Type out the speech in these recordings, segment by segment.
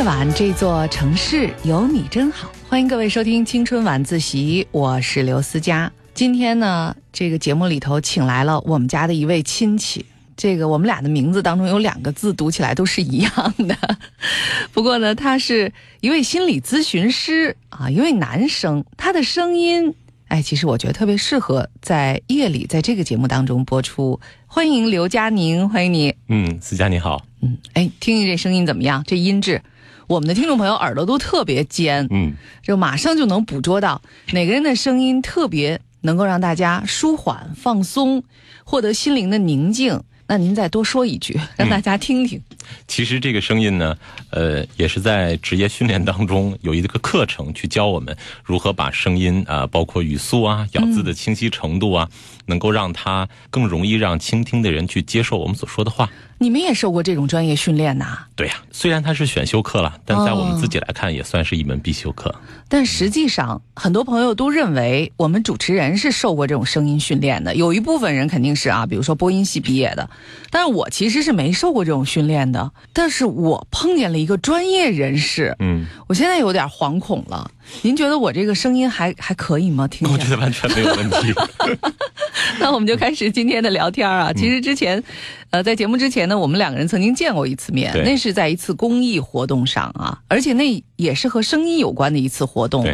夜晚，这座城市有你真好。欢迎各位收听《青春晚自习》，我是刘思佳。今天呢，这个节目里头请来了我们家的一位亲戚。这个我们俩的名字当中有两个字读起来都是一样的。不过呢，他是一位心理咨询师啊，一位男生。他的声音，哎，其实我觉得特别适合在夜里在这个节目当中播出。欢迎刘佳宁，欢迎你。嗯，思佳你好。嗯，哎，听听这声音怎么样？这音质，我们的听众朋友耳朵都特别尖，嗯，就马上就能捕捉到哪个人的声音特别能够让大家舒缓、放松，获得心灵的宁静。那您再多说一句，让大家听听。其实这个声音呢，呃，也是在职业训练当中有一个课程去教我们如何把声音啊，包括语速啊、咬字的清晰程度啊，能够让他更容易让倾听的人去接受我们所说的话。你们也受过这种专业训练呐？对呀，虽然它是选修课了，但在我们自己来看，也算是一门必修课。但实际上，很多朋友都认为我们主持人是受过这种声音训练的。有一部分人肯定是啊，比如说播音系毕业的，但是我其实是没受过这种训练的。但是我碰见了一个专业人士，嗯，我现在有点惶恐了。您觉得我这个声音还还可以吗？听我觉得完全没有问题。那我们就开始今天的聊天啊。其实之前，呃，在节目之前呢，我们两个人曾经见过一次面，那是在一次公益活动上啊，而且那也是和声音有关的一次活动。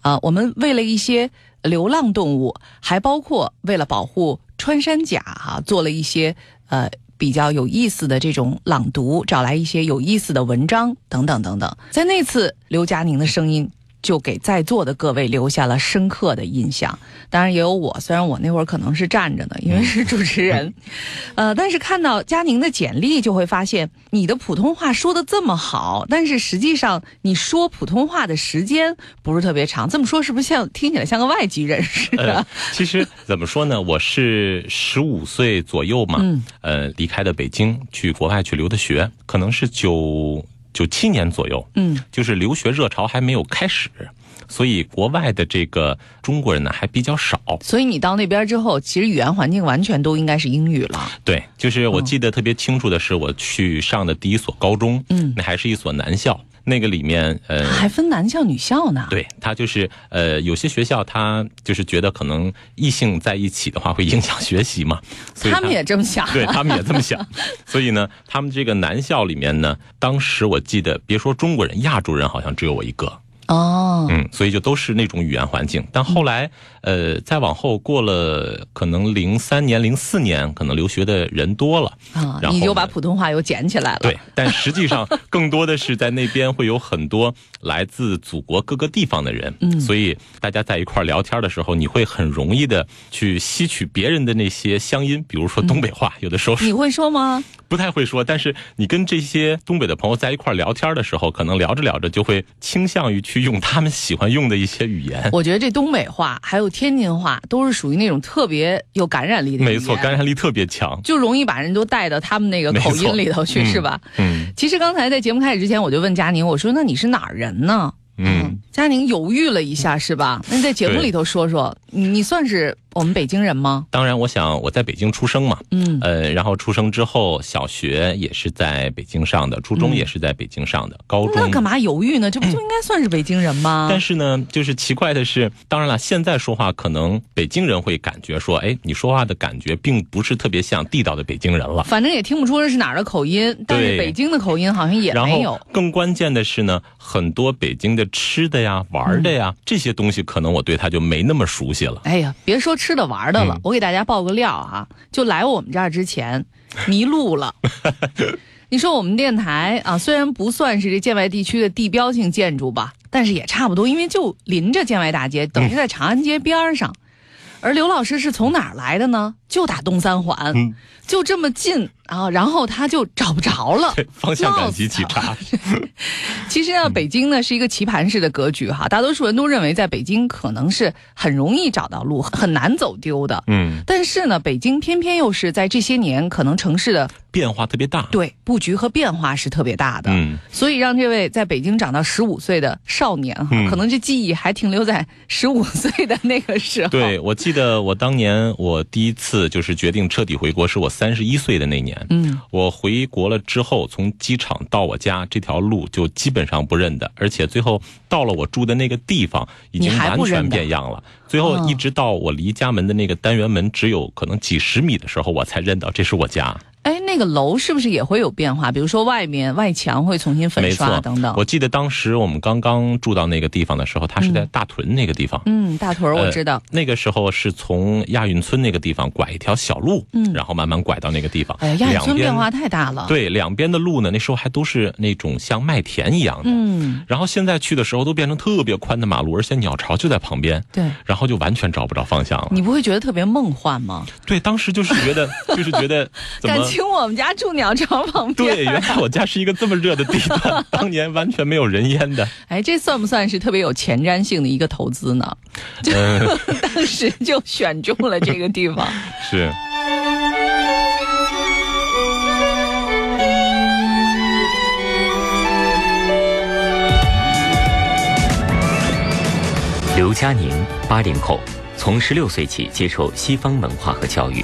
啊，我们为了一些流浪动物，还包括为了保护穿山甲哈，做了一些呃比较有意思的这种朗读，找来一些有意思的文章等等等等。在那次，刘佳宁的声音。就给在座的各位留下了深刻的印象，当然也有我。虽然我那会儿可能是站着的，因为是主持人，呃，但是看到佳宁的简历，就会发现你的普通话说的这么好，但是实际上你说普通话的时间不是特别长。这么说是不是像听起来像个外籍人士？呃，其实怎么说呢，我是十五岁左右嘛，呃，离开的北京，去国外去留的学，可能是九。九七年左右，嗯，就是留学热潮还没有开始，所以国外的这个中国人呢还比较少。所以你到那边之后，其实语言环境完全都应该是英语了。对，就是我记得特别清楚的是，我去上的第一所高中，嗯，那还是一所男校。那个里面，呃，还分男校女校呢。对，他就是，呃，有些学校他就是觉得可能异性在一起的话会影响学习嘛，所以他们也这么想。对他们也这么想，所以呢，他们这个男校里面呢，当时我记得，别说中国人，亚洲人好像只有我一个。哦，嗯，所以就都是那种语言环境，但后来，呃，再往后过了，可能零三年、零四年，可能留学的人多了。啊，你就把普通话又捡起来了。对，但实际上更多的是在那边会有很多来自祖国各个地方的人，嗯，所以大家在一块聊天的时候，你会很容易的去吸取别人的那些乡音，比如说东北话，有的时候你会说吗？不太会说，但是你跟这些东北的朋友在一块聊天的时候，可能聊着聊着就会倾向于去。用他们喜欢用的一些语言，我觉得这东北话还有天津话都是属于那种特别有感染力的。没错，感染力特别强，就容易把人都带到他们那个口音里头去，是吧？嗯。其实刚才在节目开始之前，我就问佳宁，我说：“那你是哪儿人呢？”嗯，佳宁犹豫了一下，是吧？那你在节目里头说说，你算是。我们北京人吗？当然，我想我在北京出生嘛，嗯，呃，然后出生之后，小学也是在北京上的，初中也是在北京上的，高中那干嘛犹豫呢？这不就应该算是北京人吗？但是呢，就是奇怪的是，当然了，现在说话可能北京人会感觉说，哎，你说话的感觉并不是特别像地道的北京人了。反正也听不出这是哪儿的口音，但是北京的口音好像也没有。更关键的是呢，很多北京的吃的呀、玩的呀这些东西，可能我对他就没那么熟悉了。哎呀，别说吃的玩的了。我给大家爆个料啊，就来我们这儿之前 迷路了。你说我们电台啊，虽然不算是这建外地区的地标性建筑吧，但是也差不多，因为就临着建外大街，等于在长安街边上。而刘老师是从哪儿来的呢？就打东三环，就这么近啊，然后他就找不着了，方向感极其差。其实呢，北京呢是一个棋盘式的格局哈，大多数人都认为在北京可能是很容易找到路，很难走丢的。嗯，但是呢，北京偏偏又是在这些年可能城市的变化特别大，对布局和变化是特别大的。嗯，所以让这位在北京长到十五岁的少年哈，可能这记忆还停留在十五岁的那个时候。对，我记得我当年我第一次。次就是决定彻底回国，是我三十一岁的那年。嗯，我回国了之后，从机场到我家这条路就基本上不认得，而且最后到了我住的那个地方，已经完全变样了。最后一直到我离家门的那个单元门只有可能几十米的时候，我才认到这是我家。哎，那个楼是不是也会有变化？比如说外面外墙会重新粉刷等等。我记得当时我们刚刚住到那个地方的时候，它是在大屯那个地方。嗯，大屯我知道。那个时候是从亚运村那个地方拐一条小路，嗯，然后慢慢拐到那个地方。哎，亚运村变化太大了。对，两边的路呢，那时候还都是那种像麦田一样的。嗯。然后现在去的时候都变成特别宽的马路，而且鸟巢就在旁边。对。然后就完全找不着方向了。你不会觉得特别梦幻吗？对，当时就是觉得，就是觉得。感情我们家住。鸟巢旁边，对，原来我家是一个这么热的地方，当年完全没有人烟的。哎，这算不算是特别有前瞻性的一个投资呢？当时就选中了这个地方。是。刘佳宁，八零后，从十六岁起接受西方文化和教育。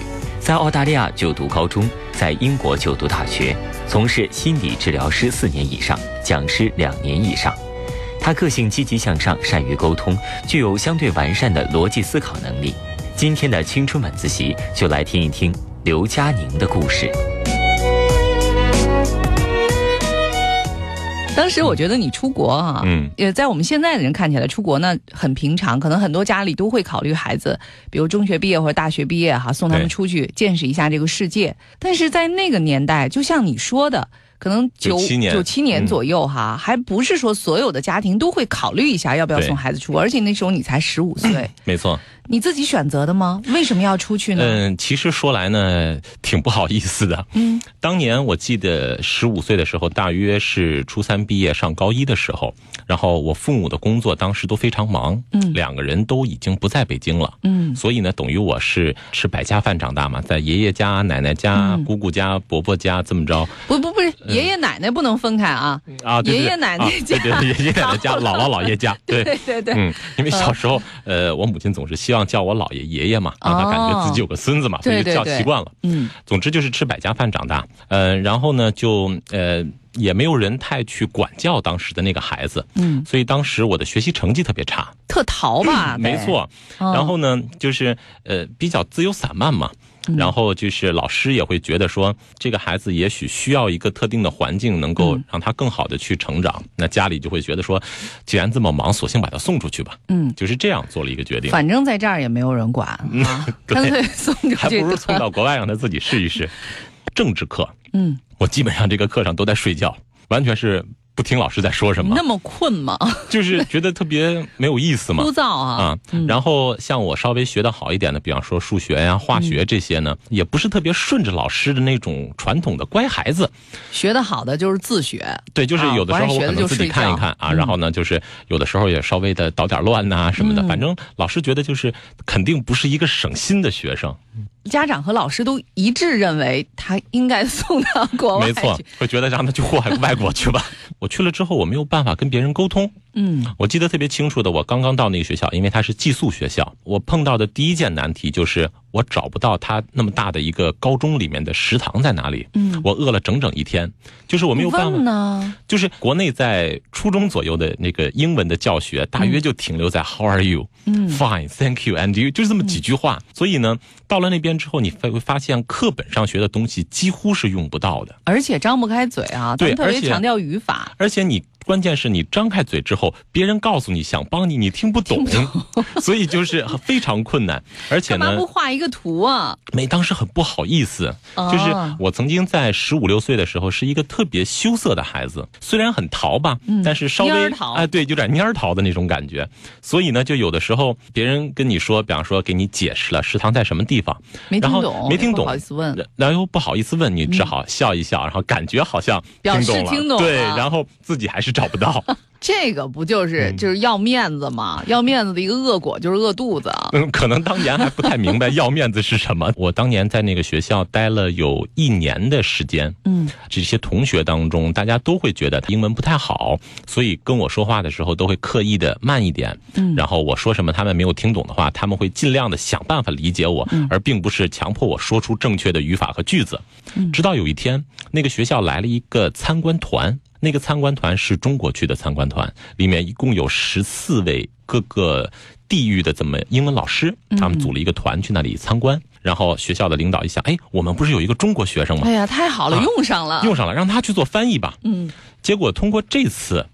在澳大利亚就读高中，在英国就读大学，从事心理治疗师四年以上，讲师两年以上。他个性积极向上，善于沟通，具有相对完善的逻辑思考能力。今天的青春晚自习就来听一听刘佳宁的故事。当时我觉得你出国啊，嗯，也在我们现在的人看起来出国呢很平常，可能很多家里都会考虑孩子，比如中学毕业或者大学毕业哈，送他们出去见识一下这个世界。但是在那个年代，就像你说的。可能九九七年左右哈，还不是说所有的家庭都会考虑一下要不要送孩子出国，而且那时候你才十五岁，没错，你自己选择的吗？为什么要出去呢？嗯，其实说来呢，挺不好意思的。嗯，当年我记得十五岁的时候，大约是初三毕业上高一的时候，然后我父母的工作当时都非常忙，嗯，两个人都已经不在北京了，嗯，所以呢，等于我是吃百家饭长大嘛，在爷爷家、奶奶家、姑姑家、伯伯家这么着，不不不是。爷爷奶奶不能分开啊！啊，爷爷奶奶家，对对，爷爷奶奶家，姥姥姥爷家，对。对对，嗯，因为小时候，呃，我母亲总是希望叫我姥爷爷爷嘛，让他感觉自己有个孙子嘛，所以叫习惯了。嗯，总之就是吃百家饭长大，呃，然后呢，就呃。也没有人太去管教当时的那个孩子，嗯，所以当时我的学习成绩特别差，特淘吧？没错。然后呢，就是呃比较自由散漫嘛，然后就是老师也会觉得说，这个孩子也许需要一个特定的环境，能够让他更好的去成长。那家里就会觉得说，既然这么忙，索性把他送出去吧。嗯，就是这样做了一个决定。反正在这儿也没有人管啊，干脆送出去，还不如送到国外让他自己试一试。政治课，嗯。我基本上这个课上都在睡觉，完全是不听老师在说什么。那么困吗？就是觉得特别没有意思嘛，枯燥啊。啊，然后像我稍微学的好一点的，比方说数学呀、化学这些呢，也不是特别顺着老师的那种传统的乖孩子。学的好的就是自学，对，就是有的时候我可能自己看一看啊，然后呢，就是有的时候也稍微的捣点乱呐什么的，反正老师觉得就是肯定不是一个省心的学生。家长和老师都一致认为他应该送到国外没错，会觉得让他去祸害外国去吧。我去了之后，我没有办法跟别人沟通。嗯，我记得特别清楚的，我刚刚到那个学校，因为它是寄宿学校，我碰到的第一件难题就是我找不到它那么大的一个高中里面的食堂在哪里。嗯，我饿了整整一天，就是我没有办法呢。就是国内在初中左右的那个英文的教学，大约就停留在 How are you？嗯，Fine，Thank you，and you，就是这么几句话。所以呢，到了那边之后，你会会发现课本上学的东西几乎是用不到的，而且张不开嘴啊，对，特别强调语法，而且你。关键是你张开嘴之后，别人告诉你想帮你，你听不懂，所以就是非常困难。而且呢，不画一个图啊？没，当时很不好意思。就是我曾经在十五六岁的时候，是一个特别羞涩的孩子，虽然很淘吧，但是稍微哎，对，有点蔫淘的那种感觉。所以呢，就有的时候别人跟你说，比方说给你解释了食堂在什么地方，没听懂，没听懂，不好意思问，然后又不好意思问，你只好笑一笑，然后感觉好像听懂了，对，然后自己还是。找不到。这个不就是就是要面子吗？要面子的一个恶果就是饿肚子。嗯，可能当年还不太明白要面子是什么。我当年在那个学校待了有一年的时间，嗯，这些同学当中，大家都会觉得他英文不太好，所以跟我说话的时候都会刻意的慢一点。嗯，然后我说什么他们没有听懂的话，他们会尽量的想办法理解我，而并不是强迫我说出正确的语法和句子。直到有一天，那个学校来了一个参观团。那个参观团是中国区的参观团，里面一共有十四位各个地域的这么英文老师，他们组了一个团去那里参观。然后学校的领导一想，哎，我们不是有一个中国学生吗？哎呀，太好了，用上了，用上了，让他去做翻译吧。嗯，结果通过这次。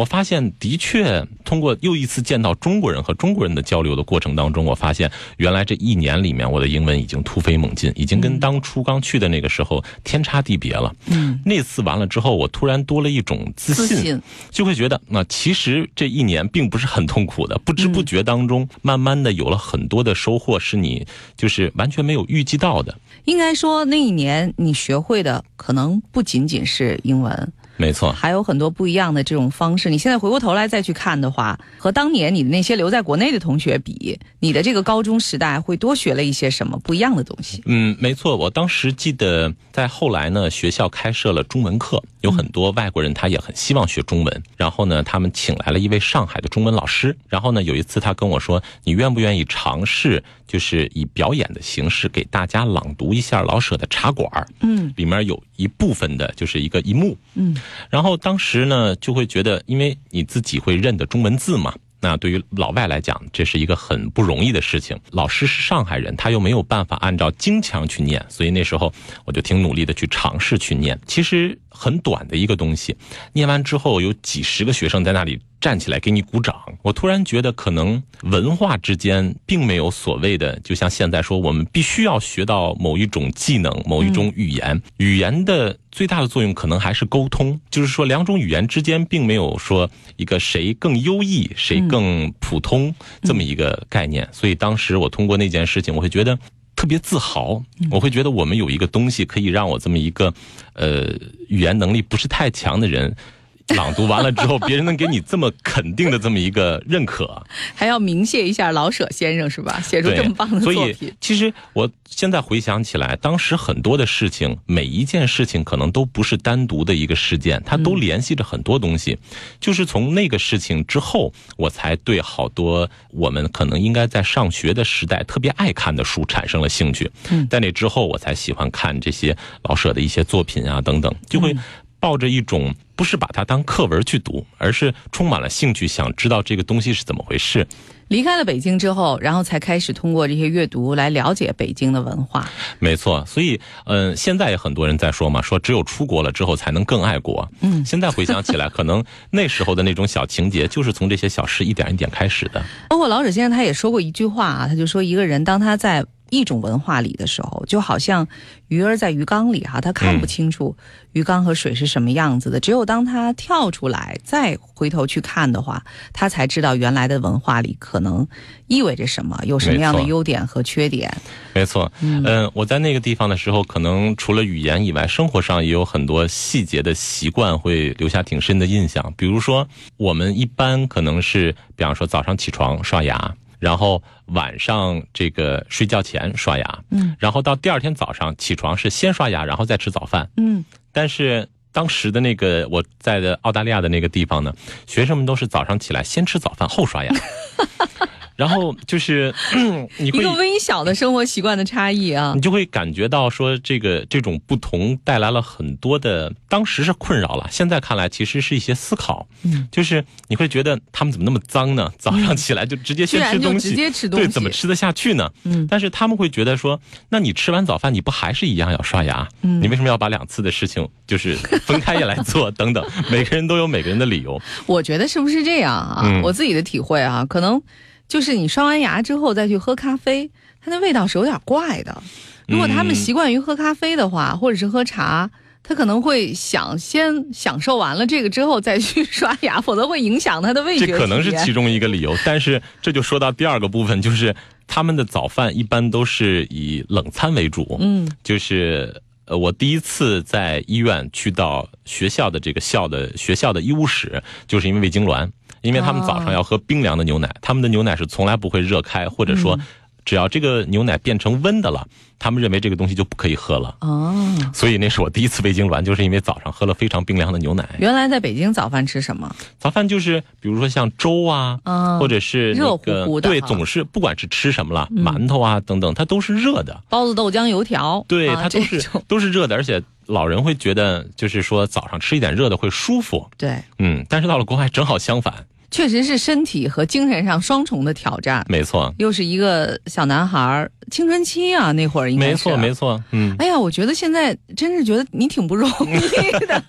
我发现，的确，通过又一次见到中国人和中国人的交流的过程当中，我发现原来这一年里面，我的英文已经突飞猛进，已经跟当初刚去的那个时候天差地别了。嗯，那次完了之后，我突然多了一种自信，就会觉得，那其实这一年并不是很痛苦的，不知不觉当中，慢慢的有了很多的收获，是你就是完全没有预计到的。应该说，那一年你学会的可能不仅仅是英文。没错，还有很多不一样的这种方式。你现在回过头来再去看的话，和当年你的那些留在国内的同学比，你的这个高中时代会多学了一些什么不一样的东西？嗯，没错。我当时记得，在后来呢，学校开设了中文课，有很多外国人他也很希望学中文。然后呢，他们请来了一位上海的中文老师。然后呢，有一次他跟我说：“你愿不愿意尝试，就是以表演的形式给大家朗读一下老舍的《茶馆》？嗯，里面有一部分的就是一个一幕。嗯。然后当时呢，就会觉得，因为你自己会认得中文字嘛，那对于老外来讲，这是一个很不容易的事情。老师是上海人，他又没有办法按照京腔去念，所以那时候我就挺努力的去尝试去念。其实很短的一个东西，念完之后有几十个学生在那里。站起来给你鼓掌，我突然觉得可能文化之间并没有所谓的，就像现在说我们必须要学到某一种技能、某一种语言。语言的最大的作用可能还是沟通，就是说两种语言之间并没有说一个谁更优异、谁更普通这么一个概念。所以当时我通过那件事情，我会觉得特别自豪，我会觉得我们有一个东西可以让我这么一个呃语言能力不是太强的人。朗读完了之后，别人能给你这么肯定的这么一个认可，还要鸣谢一下老舍先生是吧？写出这么棒的作品。所以，其实我现在回想起来，当时很多的事情，每一件事情可能都不是单独的一个事件，它都联系着很多东西。就是从那个事情之后，我才对好多我们可能应该在上学的时代特别爱看的书产生了兴趣。嗯，在那之后，我才喜欢看这些老舍的一些作品啊等等，就会。抱着一种不是把它当课文去读，而是充满了兴趣，想知道这个东西是怎么回事。离开了北京之后，然后才开始通过这些阅读来了解北京的文化。没错，所以嗯，现在也很多人在说嘛，说只有出国了之后才能更爱国。嗯，现在回想起来，可能那时候的那种小情节，就是从这些小事一点一点开始的。包括老舍先生他也说过一句话啊，他就说一个人当他在。一种文化里的时候，就好像鱼儿在鱼缸里哈，他看不清楚鱼缸和水是什么样子的。只有当他跳出来，再回头去看的话，他才知道原来的文化里可能意味着什么，有什么样的优点和缺点。没错，嗯，我在那个地方的时候，可能除了语言以外，生活上也有很多细节的习惯会留下挺深的印象。比如说，我们一般可能是，比方说早上起床刷牙。然后晚上这个睡觉前刷牙，嗯，然后到第二天早上起床是先刷牙，然后再吃早饭，嗯，但是当时的那个我在的澳大利亚的那个地方呢，学生们都是早上起来先吃早饭后刷牙。然后就是 一个微小的生活习惯的差异啊，你就会感觉到说这个这种不同带来了很多的，当时是困扰了，现在看来其实是一些思考。嗯，就是你会觉得他们怎么那么脏呢？早上起来就直接先吃东西，直接吃东西，对，怎么吃得下去呢？嗯，但是他们会觉得说，那你吃完早饭你不还是一样要刷牙？嗯，你为什么要把两次的事情就是分开也来做？等等，每个人都有每个人的理由。我觉得是不是这样啊？我自己的体会啊，可能。就是你刷完牙之后再去喝咖啡，它的味道是有点怪的。如果他们习惯于喝咖啡的话，或者是喝茶，他可能会想先享受完了这个之后再去 刷牙，否则会影响他的味觉。这可能是其中一个理由，但是这就说到第二个部分，就是他们的早饭一般都是以冷餐为主，嗯，就是。呃，我第一次在医院去到学校的这个校的学校的医务室，就是因为胃痉挛，因为他们早上要喝冰凉的牛奶，他们的牛奶是从来不会热开，或者说。只要这个牛奶变成温的了，他们认为这个东西就不可以喝了。哦，所以那是我第一次胃痉挛，就是因为早上喝了非常冰凉的牛奶。原来在北京早饭吃什么？早饭就是比如说像粥啊，或者是热乎乎的。对，总是不管是吃什么了，馒头啊等等，它都是热的。包子、豆浆、油条，对，它都是都是热的，而且老人会觉得就是说早上吃一点热的会舒服。对，嗯，但是到了国外正好相反。确实是身体和精神上双重的挑战，没错。又是一个小男孩青春期啊，那会儿应该是。没错，没错。嗯。哎呀，我觉得现在真是觉得你挺不容易的，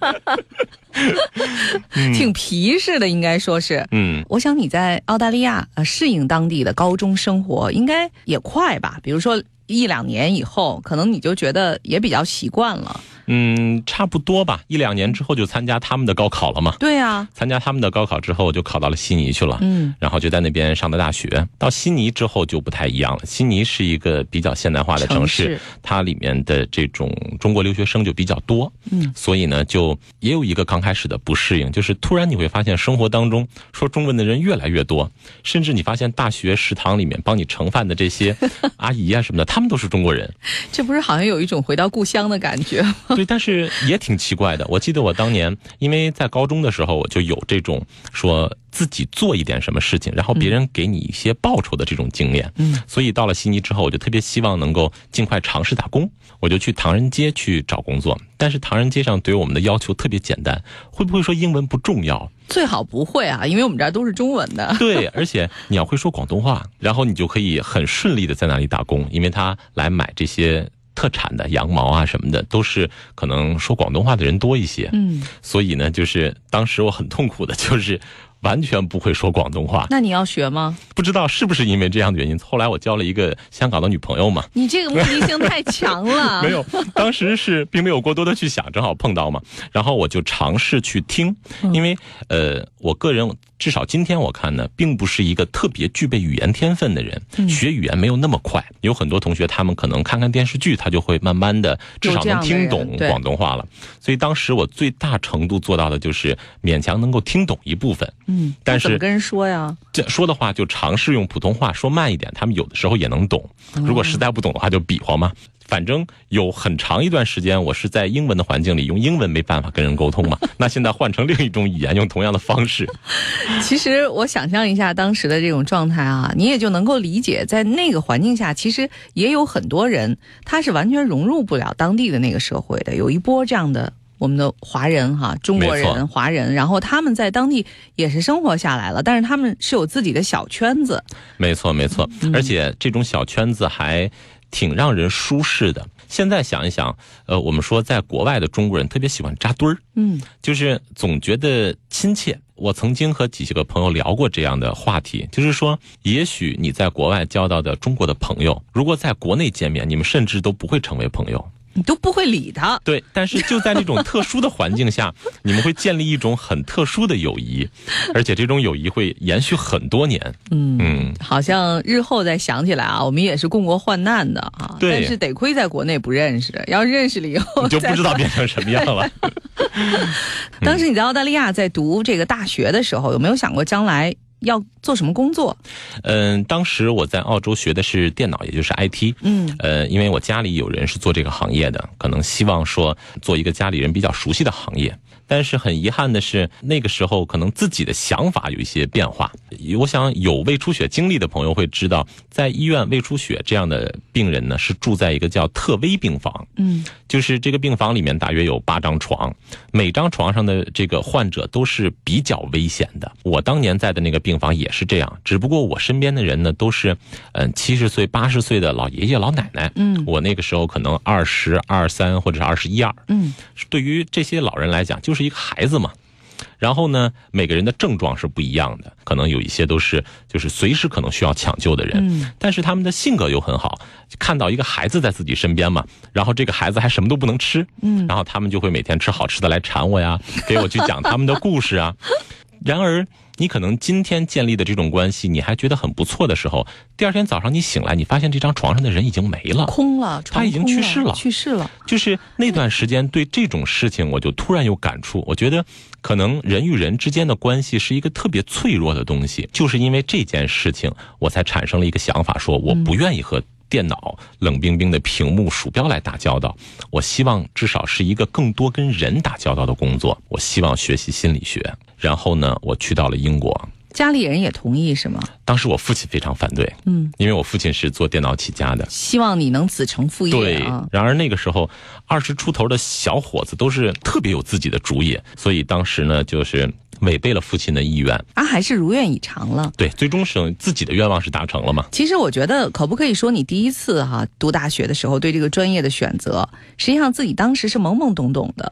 挺皮实的，应该说是。嗯。我想你在澳大利亚呃适应当地的高中生活应该也快吧？比如说一两年以后，可能你就觉得也比较习惯了。嗯，差不多吧。一两年之后就参加他们的高考了嘛？对呀。参加他们的高考之后，就考到了悉尼去了。嗯。然后就在那边上的大学。到悉尼之后就不太一样了。悉尼是一个比较现代化的城市，它里面的这种中国留学生就比较多。嗯。所以呢，就也有一个刚开始的不适应，就是突然你会发现生活当中说中文的人越来越多，甚至你发现大学食堂里面帮你盛饭的这些阿姨啊什么的，他们都是中国人。这不是好像有一种回到故乡的感觉吗？但是也挺奇怪的。我记得我当年因为在高中的时候，我就有这种说自己做一点什么事情，然后别人给你一些报酬的这种经验。嗯，所以到了悉尼之后，我就特别希望能够尽快尝试打工。我就去唐人街去找工作，但是唐人街上对我们的要求特别简单，会不会说英文不重要？最好不会啊，因为我们这儿都是中文的。对，而且你要会说广东话，然后你就可以很顺利的在那里打工，因为他来买这些。特产的羊毛啊什么的，都是可能说广东话的人多一些。嗯，所以呢，就是当时我很痛苦的，就是完全不会说广东话。那你要学吗？不知道是不是因为这样的原因。后来我交了一个香港的女朋友嘛。你这个目的性太强了。没有，当时是并没有过多的去想，正好碰到嘛。然后我就尝试去听，因为呃，我个人。至少今天我看呢，并不是一个特别具备语言天分的人，学语言没有那么快。有很多同学，他们可能看看电视剧，他就会慢慢的至少能听懂广东话了。所以当时我最大程度做到的就是勉强能够听懂一部分。嗯，但是怎么跟人说呀？这说的话就尝试用普通话说慢一点，他们有的时候也能懂。如果实在不懂的话，就比划嘛。反正有很长一段时间，我是在英文的环境里用英文没办法跟人沟通嘛。那现在换成另一种语言，用同样的方式。其实我想象一下当时的这种状态啊，你也就能够理解，在那个环境下，其实也有很多人他是完全融入不了当地的那个社会的。有一波这样的我们的华人哈，中国人、华人，然后他们在当地也是生活下来了，但是他们是有自己的小圈子。没错，没错，而且这种小圈子还。挺让人舒适的。现在想一想，呃，我们说在国外的中国人特别喜欢扎堆儿，嗯，就是总觉得亲切。我曾经和几个朋友聊过这样的话题，就是说，也许你在国外交到的中国的朋友，如果在国内见面，你们甚至都不会成为朋友。你都不会理他，对。但是就在这种特殊的环境下，你们会建立一种很特殊的友谊，而且这种友谊会延续很多年。嗯嗯，好像日后再想起来啊，我们也是共过患难的啊。对。但是得亏在国内不认识，要认识了以后，你就不知道变成什么样了。当时你在澳大利亚在读这个大学的时候，有没有想过将来？要做什么工作？嗯，当时我在澳洲学的是电脑，也就是 IT。嗯，呃，因为我家里有人是做这个行业的，可能希望说做一个家里人比较熟悉的行业。但是很遗憾的是，那个时候可能自己的想法有一些变化。我想有胃出血经历的朋友会知道，在医院胃出血这样的病人呢，是住在一个叫特危病房。嗯，就是这个病房里面大约有八张床，每张床上的这个患者都是比较危险的。我当年在的那个病房也是这样，只不过我身边的人呢都是，嗯，七十岁、八十岁的老爷爷老奶奶。嗯，我那个时候可能二十二三或者是二十一二。嗯，对于这些老人来讲，就是。一个孩子嘛，然后呢，每个人的症状是不一样的，可能有一些都是就是随时可能需要抢救的人，但是他们的性格又很好，看到一个孩子在自己身边嘛，然后这个孩子还什么都不能吃，嗯，然后他们就会每天吃好吃的来馋我呀，给我去讲他们的故事啊。然而你可能今天建立的这种关系，你还觉得很不错的时候，第二天早上你醒来，你发现这张床上的人已经没了，空了，他已经去世了，去世了。就是那段时间，对这种事情，我就突然有感触。我觉得，可能人与人之间的关系是一个特别脆弱的东西，就是因为这件事情，我才产生了一个想法，说我不愿意和。电脑冷冰冰的屏幕、鼠标来打交道，我希望至少是一个更多跟人打交道的工作。我希望学习心理学，然后呢，我去到了英国。家里人也同意是吗？当时我父亲非常反对，嗯，因为我父亲是做电脑起家的，希望你能子承父业。对，然而那个时候二十出头的小伙子都是特别有自己的主意，所以当时呢，就是。违背了父亲的意愿，啊，还是如愿以偿了。对，最终是自己的愿望是达成了嘛？其实我觉得，可不可以说你第一次哈读大学的时候，对这个专业的选择，实际上自己当时是懵懵懂懂的，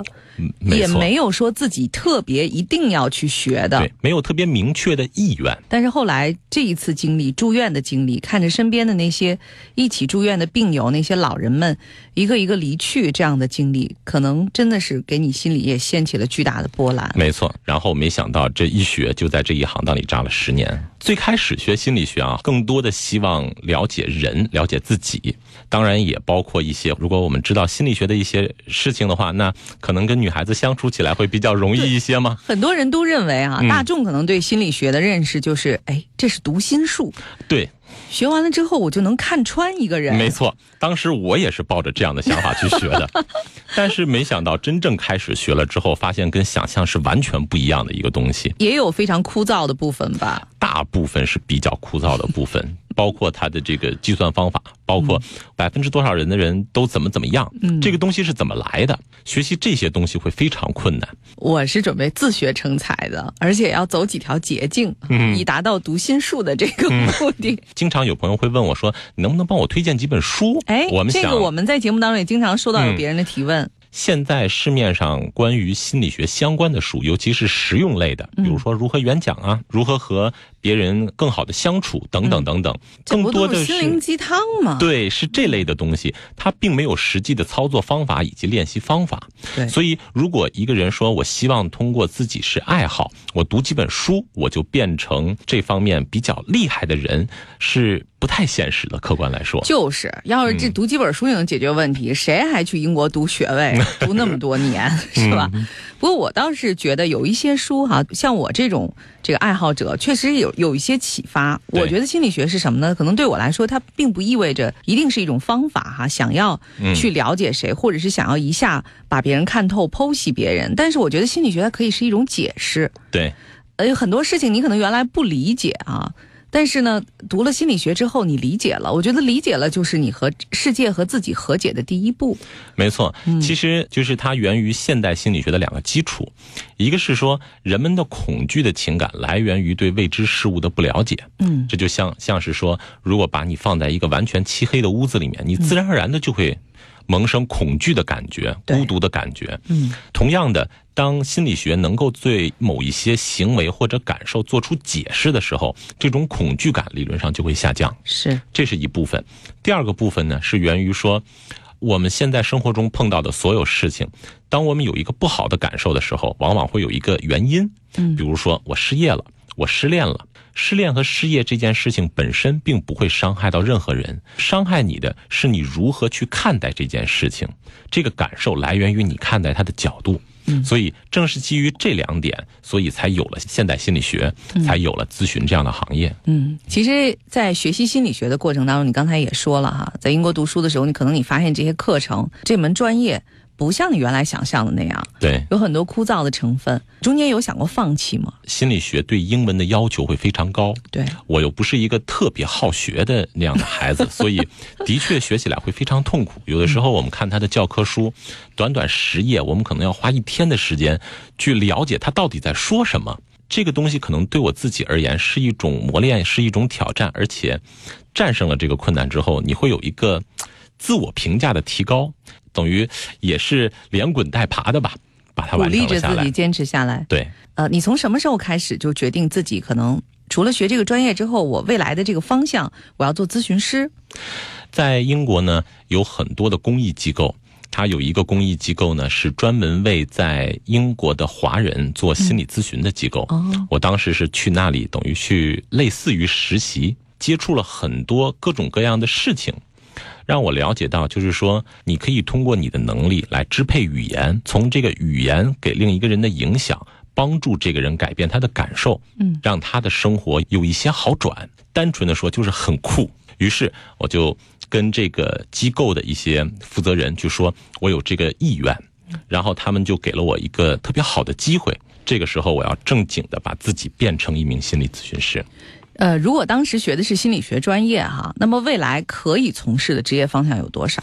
也没有说自己特别一定要去学的，对，没有特别明确的意愿。但是后来这一次经历住院的经历，看着身边的那些一起住院的病友，那些老人们一个一个离去，这样的经历，可能真的是给你心里也掀起了巨大的波澜。没错，然后没想。想到这一学就在这一行当里扎了十年。最开始学心理学啊，更多的希望了解人，了解自己。当然也包括一些，如果我们知道心理学的一些事情的话，那可能跟女孩子相处起来会比较容易一些吗？很多人都认为啊，大众可能对心理学的认识就是，哎，这是读心术。对。学完了之后，我就能看穿一个人。没错，当时我也是抱着这样的想法去学的，但是没想到真正开始学了之后，发现跟想象是完全不一样的一个东西。也有非常枯燥的部分吧？大部分是比较枯燥的部分。包括它的这个计算方法，包括百分之多少人的人都怎么怎么样，这个东西是怎么来的？学习这些东西会非常困难。我是准备自学成才的，而且要走几条捷径，嗯以达到读心术的这个目的。经常有朋友会问我说：“你能不能帮我推荐几本书？”哎，我们这个我们在节目当中也经常收到有别人的提问。现在市面上关于心理学相关的书，尤其是实用类的，比如说如何演讲啊，如何和别人更好的相处等等等等，更多的是心灵鸡汤嘛？对，是这类的东西，它并没有实际的操作方法以及练习方法。对，所以如果一个人说我希望通过自己是爱好，我读几本书，我就变成这方面比较厉害的人，是。不太现实的，客观来说，就是要是这读几本书也能解决问题，谁还去英国读学位，读那么多年，是吧？不过我倒是觉得有一些书哈，像我这种这个爱好者，确实有有一些启发。我觉得心理学是什么呢？可能对我来说，它并不意味着一定是一种方法哈，想要去了解谁，或者是想要一下把别人看透、剖析别人。但是我觉得心理学它可以是一种解释。对，呃，很多事情你可能原来不理解啊。但是呢，读了心理学之后，你理解了。我觉得理解了，就是你和世界和自己和解的第一步。没错，其实就是它源于现代心理学的两个基础，一个是说人们的恐惧的情感来源于对未知事物的不了解。嗯，这就像像是说，如果把你放在一个完全漆黑的屋子里面，你自然而然的就会。萌生恐惧的感觉，孤独的感觉。嗯，同样的，当心理学能够对某一些行为或者感受做出解释的时候，这种恐惧感理论上就会下降。是，这是一部分。第二个部分呢，是源于说，我们现在生活中碰到的所有事情，当我们有一个不好的感受的时候，往往会有一个原因。嗯，比如说我失业了，我失恋了。失恋和失业这件事情本身并不会伤害到任何人，伤害你的是你如何去看待这件事情。这个感受来源于你看待它的角度。嗯，所以正是基于这两点，所以才有了现代心理学，才有了咨询这样的行业。嗯，其实，在学习心理学的过程当中，你刚才也说了哈，在英国读书的时候，你可能你发现这些课程这门专业。不像你原来想象的那样，对，有很多枯燥的成分。中间有想过放弃吗？心理学对英文的要求会非常高，对我又不是一个特别好学的那样的孩子，所以的确学起来会非常痛苦。有的时候我们看他的教科书，短短十页，我们可能要花一天的时间去了解他到底在说什么。这个东西可能对我自己而言是一种磨练，是一种挑战，而且战胜了这个困难之后，你会有一个自我评价的提高。等于也是连滚带爬的吧，把它完成下来。鼓励着自己坚持下来。对，呃，你从什么时候开始就决定自己可能除了学这个专业之后，我未来的这个方向我要做咨询师？在英国呢，有很多的公益机构，它有一个公益机构呢，是专门为在英国的华人做心理咨询的机构。我当时是去那里，等于去类似于实习，接触了很多各种各样的事情，让我了解到，就是说你可以通过你的能力来支配语言，从这个语言给另一个人的影响，帮助这个人改变他的感受，嗯，让他的生活有一些好转。单纯的说，就是很酷。于是我就跟这个机构的一些负责人就说，我有这个意愿，然后他们就给了我一个特别好的机会。这个时候，我要正经的把自己变成一名心理咨询师。呃，如果当时学的是心理学专业哈，那么未来可以从事的职业方向有多少？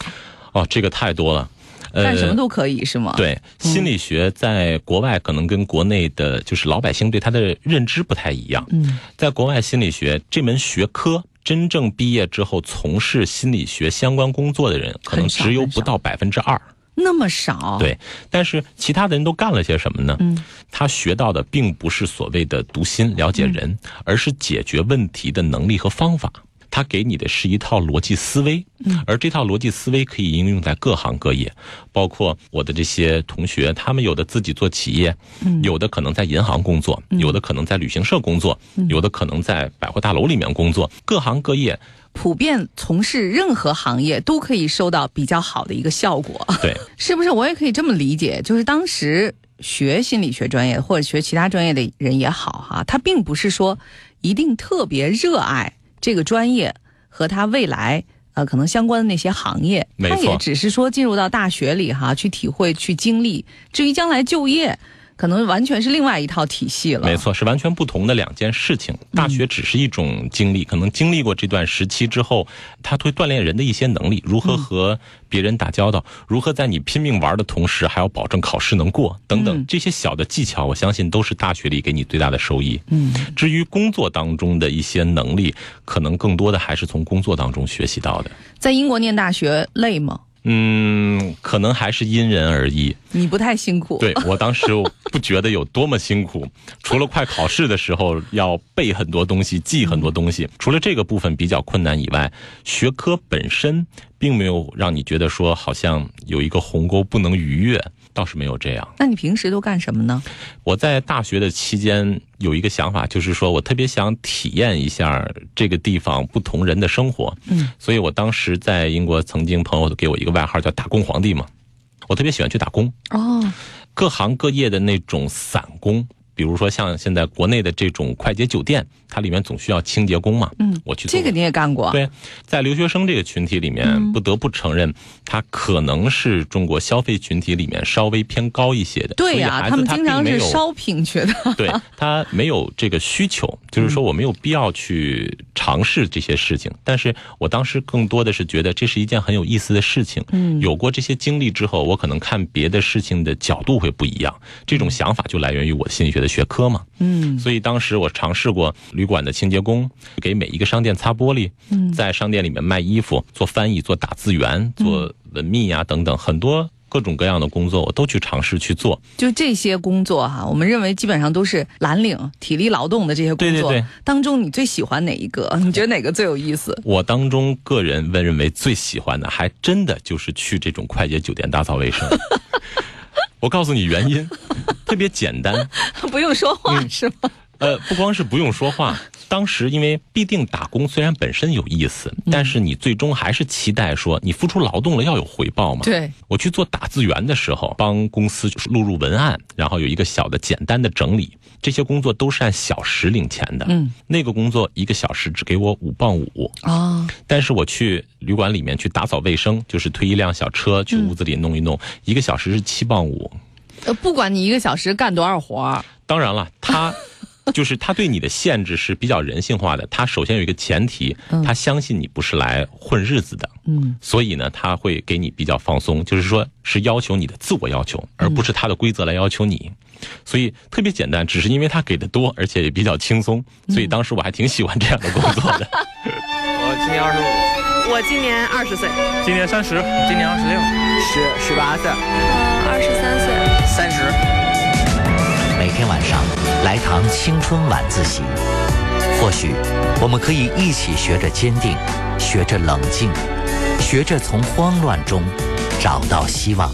哦，这个太多了，干什么都可以是吗？对，心理学在国外可能跟国内的就是老百姓对它的认知不太一样。嗯，在国外，心理学这门学科。真正毕业之后从事心理学相关工作的人，可能只有不到百分之二，那么少。对，但是其他的人都干了些什么呢？嗯，他学到的并不是所谓的读心了解人，而是解决问题的能力和方法。他给你的是一套逻辑思维，而这套逻辑思维可以应用在各行各业，包括我的这些同学，他们有的自己做企业，有的可能在银行工作，有的可能在旅行社工作，有的可能在百货大楼里面工作，各行各业，普遍从事任何行业都可以收到比较好的一个效果。对，是不是？我也可以这么理解，就是当时学心理学专业或者学其他专业的人也好，哈，他并不是说一定特别热爱。这个专业和他未来呃可能相关的那些行业，他也只是说进入到大学里哈去体会去经历，至于将来就业。可能完全是另外一套体系了。没错，是完全不同的两件事情。大学只是一种经历，可能经历过这段时期之后，它会锻炼人的一些能力，如何和别人打交道，如何在你拼命玩的同时，还要保证考试能过，等等这些小的技巧，我相信都是大学里给你最大的收益。嗯，至于工作当中的一些能力，可能更多的还是从工作当中学习到的。在英国念大学累吗？嗯，可能还是因人而异。你不太辛苦，对我当时不觉得有多么辛苦，除了快考试的时候要背很多东西、记很多东西，除了这个部分比较困难以外，学科本身并没有让你觉得说好像有一个鸿沟不能逾越。倒是没有这样。那你平时都干什么呢？我在大学的期间有一个想法，就是说我特别想体验一下这个地方不同人的生活。嗯，所以我当时在英国，曾经朋友给我一个外号叫“打工皇帝”嘛。我特别喜欢去打工。哦，各行各业的那种散工。比如说像现在国内的这种快捷酒店，它里面总需要清洁工嘛。嗯，我去这个你也干过。对，在留学生这个群体里面，不得不承认，它可能是中国消费群体里面稍微偏高一些的。对呀，他们经常是烧瓶去的。对他没有这个需求，就是说我没有必要去尝试这些事情。但是我当时更多的是觉得这是一件很有意思的事情。嗯，有过这些经历之后，我可能看别的事情的角度会不一样。这种想法就来源于我心理学的。学科嘛，嗯，所以当时我尝试过旅馆的清洁工，给每一个商店擦玻璃，嗯，在商店里面卖衣服，做翻译，做打字员，做文秘呀等等，很多各种各样的工作我都去尝试去做。就这些工作哈，我们认为基本上都是蓝领、体力劳动的这些工作对对对当中，你最喜欢哪一个？你觉得哪个最有意思？我当中个人问认为最喜欢的，还真的就是去这种快捷酒店打扫卫生。我告诉你原因，特别简单，不用说话是吗？呃，不光是不用说话，当时因为必定打工，虽然本身有意思，但是你最终还是期待说你付出劳动了要有回报嘛。对，我去做打字员的时候，帮公司录入文案，然后有一个小的简单的整理。这些工作都是按小时领钱的，嗯，那个工作一个小时只给我五磅五啊，但是我去旅馆里面去打扫卫生，就是推一辆小车去屋子里弄一弄，一个小时是七磅五。呃，不管你一个小时干多少活当然了，他 就是他对你的限制是比较人性化的。他首先有一个前提，他相信你不是来混日子的，嗯，所以呢，他会给你比较放松，就是说是要求你的自我要求，而不是他的规则来要求你。所以特别简单，只是因为他给的多，而且也比较轻松，所以当时我还挺喜欢这样的工作的。我今年二十五，我今年二十岁，今年三十，今年二十六，十十八岁，呃，二十三岁，三十。每天晚上来堂青春晚自习，或许我们可以一起学着坚定，学着冷静，学着从慌乱中。找到希望。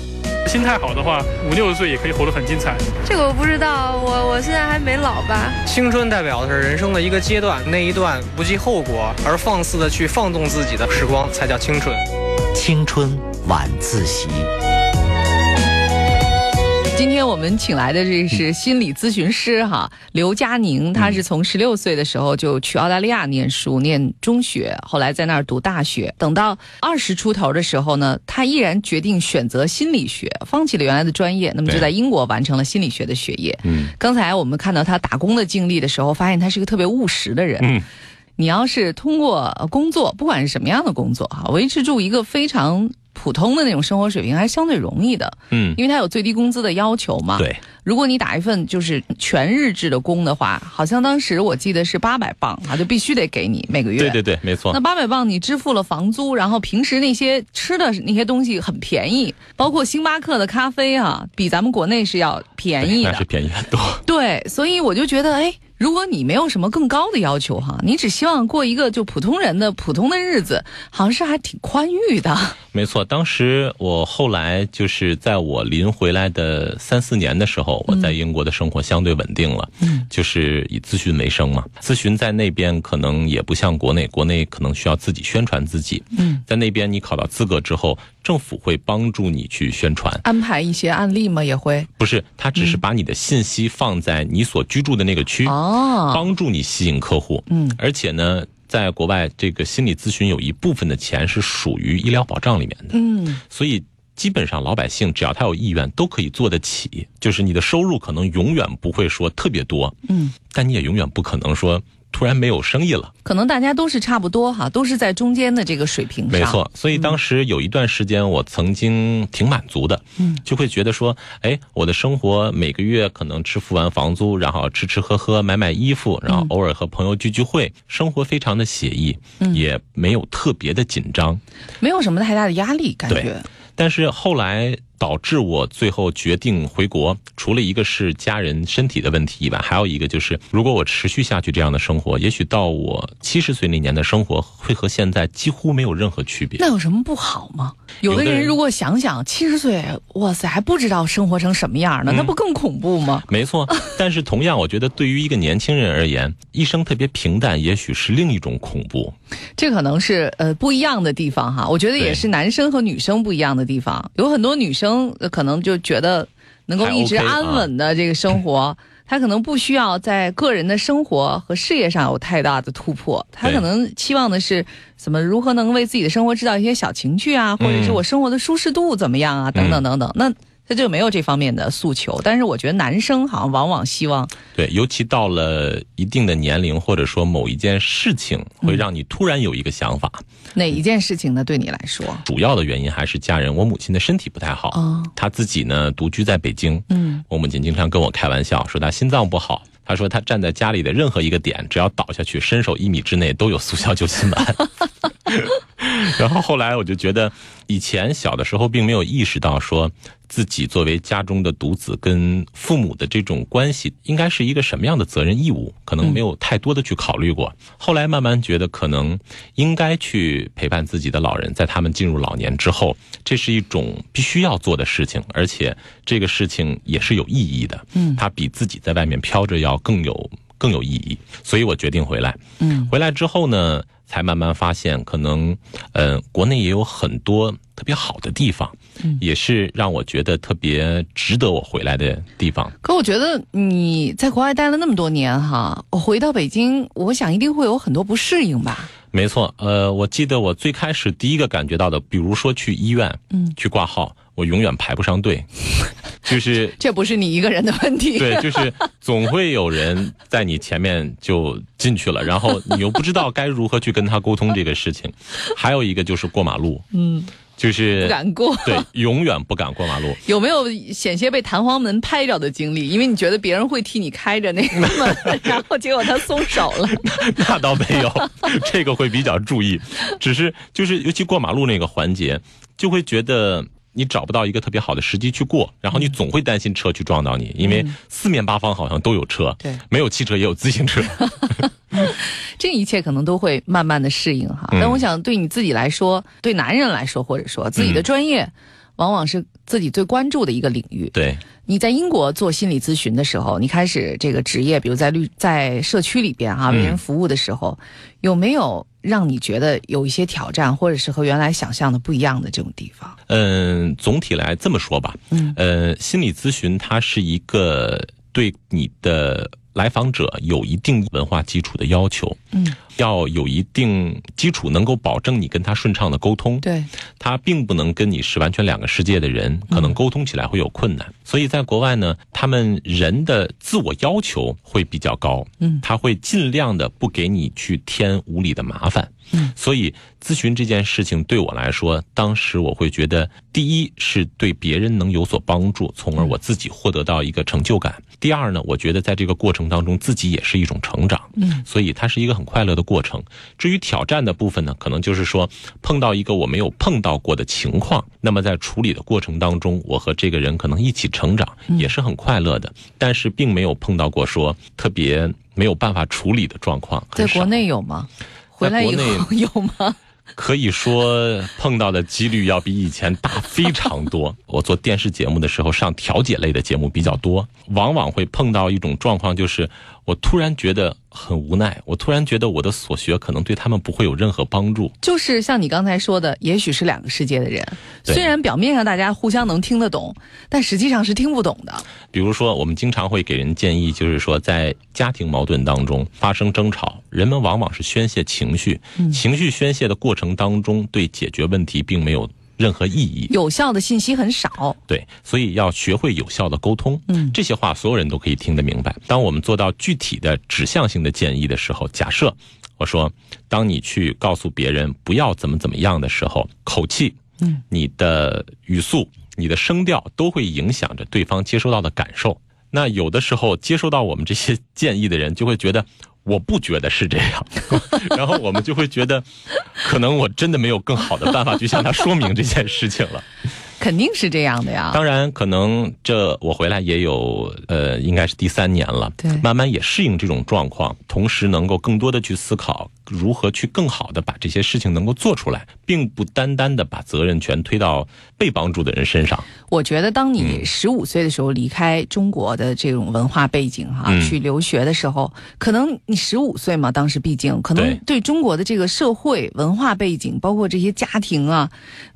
心态好的话，五六十岁也可以活得很精彩。这个我不知道，我我现在还没老吧。青春代表的是人生的一个阶段，那一段不计后果而放肆的去放纵自己的时光，才叫青春。青春晚自习。今天我们请来的这是心理咨询师哈刘佳宁，他是从十六岁的时候就去澳大利亚念书，念中学，后来在那儿读大学。等到二十出头的时候呢，他依然决定选择心理学，放弃了原来的专业，那么就在英国完成了心理学的学业。嗯，刚才我们看到他打工的经历的时候，发现他是个特别务实的人。嗯，你要是通过工作，不管是什么样的工作哈，维持住一个非常。普通的那种生活水平还是相对容易的，嗯，因为它有最低工资的要求嘛。对，如果你打一份就是全日制的工的话，好像当时我记得是八百磅啊，就必须得给你每个月。对对对，没错。那八百磅你支付了房租，然后平时那些吃的那些东西很便宜，包括星巴克的咖啡啊，比咱们国内是要便宜的，那是便宜很多。对，所以我就觉得，哎。如果你没有什么更高的要求哈，你只希望过一个就普通人的普通的日子，好像是还挺宽裕的。没错，当时我后来就是在我临回来的三四年的时候，我在英国的生活相对稳定了，嗯，就是以咨询为生嘛。咨询在那边可能也不像国内，国内可能需要自己宣传自己，嗯，在那边你考到资格之后。政府会帮助你去宣传，安排一些案例吗？也会不是，他只是把你的信息放在你所居住的那个区，哦，帮助你吸引客户。嗯，而且呢，在国外，这个心理咨询有一部分的钱是属于医疗保障里面的。嗯，所以基本上老百姓只要他有意愿，都可以做得起。就是你的收入可能永远不会说特别多，嗯，但你也永远不可能说。突然没有生意了，可能大家都是差不多哈，都是在中间的这个水平上。没错，所以当时有一段时间，我曾经挺满足的，嗯，就会觉得说，哎，我的生活每个月可能支付完房租，然后吃吃喝喝，买买衣服，然后偶尔和朋友聚聚会，生活非常的写意，也没有特别的紧张，没有什么太大的压力感觉。但是后来。导致我最后决定回国，除了一个是家人身体的问题以外，还有一个就是，如果我持续下去这样的生活，也许到我七十岁那年的生活会和现在几乎没有任何区别。那有什么不好吗？有的人如果想想七十岁，哇塞，还不知道生活成什么样呢，那不更恐怖吗？没错，但是同样，我觉得对于一个年轻人而言，一生特别平淡，也许是另一种恐怖。这可能是呃不一样的地方哈。我觉得也是男生和女生不一样的地方，有很多女生。可能就觉得能够一直安稳的这个生活，他可能不需要在个人的生活和事业上有太大的突破，他可能期望的是怎么如何能为自己的生活制造一些小情趣啊，或者是我生活的舒适度怎么样啊，等等等等。那。他就没有这方面的诉求，但是我觉得男生好像往往希望对，尤其到了一定的年龄，或者说某一件事情，会让你突然有一个想法。哪一件事情呢？对你来说，主要的原因还是家人。我母亲的身体不太好，她自己呢独居在北京。嗯，我母亲经常跟我开玩笑说她心脏不好。她说她站在家里的任何一个点，只要倒下去，伸手一米之内都有速效救心丸。然后后来我就觉得，以前小的时候并没有意识到说。自己作为家中的独子，跟父母的这种关系，应该是一个什么样的责任义务？可能没有太多的去考虑过。后来慢慢觉得，可能应该去陪伴自己的老人，在他们进入老年之后，这是一种必须要做的事情，而且这个事情也是有意义的。嗯，它比自己在外面飘着要更有更有意义。所以我决定回来。嗯，回来之后呢？才慢慢发现，可能，呃，国内也有很多特别好的地方，也是让我觉得特别值得我回来的地方。可我觉得你在国外待了那么多年哈，我回到北京，我想一定会有很多不适应吧。没错，呃，我记得我最开始第一个感觉到的，比如说去医院，嗯，去挂号，我永远排不上队。就是这不是你一个人的问题，对，就是总会有人在你前面就进去了，然后你又不知道该如何去跟他沟通这个事情。还有一个就是过马路，嗯，就是不敢过，对，永远不敢过马路。有没有险些被弹簧门拍着的经历？因为你觉得别人会替你开着那个门，然后结果他松手了。那倒没有，这个会比较注意，只是就是尤其过马路那个环节，就会觉得。你找不到一个特别好的时机去过，然后你总会担心车去撞到你，因为四面八方好像都有车，对，没有汽车也有自行车。这一切可能都会慢慢的适应哈。但我想对你自己来说，对男人来说，或者说自己的专业，往往是自己最关注的一个领域。对，你在英国做心理咨询的时候，你开始这个职业，比如在律在社区里边哈、为人服务的时候，有没有让你觉得有一些挑战，或者是和原来想象的不一样的这种地方？嗯，总体来这么说吧，嗯，呃，心理咨询它是一个对你的来访者有一定文化基础的要求，嗯，要有一定基础，能够保证你跟他顺畅的沟通。对，他并不能跟你是完全两个世界的人，可能沟通起来会有困难。所以在国外呢，他们人的自我要求会比较高，嗯他会尽量的不给你去添无理的麻烦。嗯，所以咨询这件事情对我来说，当时我会觉得，第一是对别人能有所帮助，从而我自己获得到一个成就感；第二呢，我觉得在这个过程当中，自己也是一种成长。嗯，所以它是一个很快乐的过程。至于挑战的部分呢，可能就是说碰到一个我没有碰到过的情况，那么在处理的过程当中，我和这个人可能一起成长，也是很快乐的。但是并没有碰到过说特别没有办法处理的状况。在国内有吗？回来以后 有吗？可以说碰到的几率要比以前大非常多。我做电视节目的时候，上调解类的节目比较多，往往会碰到一种状况，就是我突然觉得很无奈，我突然觉得我的所学可能对他们不会有任何帮助。就是像你刚才说的，也许是两个世界的人，虽然表面上大家互相能听得懂，但实际上是听不懂的。比如说，我们经常会给人建议，就是说，在家庭矛盾当中发生争吵，人们往往是宣泄情绪，情绪宣泄的过程当中，对解决问题并没有任何意义。有效的信息很少。对，所以要学会有效的沟通。嗯这些话所有人都可以听得明白。当我们做到具体的指向性的建议的时候，假设我说，当你去告诉别人不要怎么怎么样的时候，口气、嗯，你的语速、你的声调都会影响着对方接收到的感受。那有的时候接收到我们这些建议的人就会觉得。我不觉得是这样，然后我们就会觉得，可能我真的没有更好的办法去向他说明这件事情了。肯定是这样的呀。当然，可能这我回来也有呃，应该是第三年了，对。慢慢也适应这种状况，同时能够更多的去思考如何去更好的把这些事情能够做出来，并不单单的把责任全推到被帮助的人身上。我觉得，当嗯。你十五岁的时候离开中国的这种文化背景哈、嗯。去留学的时候，可能你十五岁嘛，当时毕竟可能对。对中国的这个社会文化背景，包括这些家庭啊，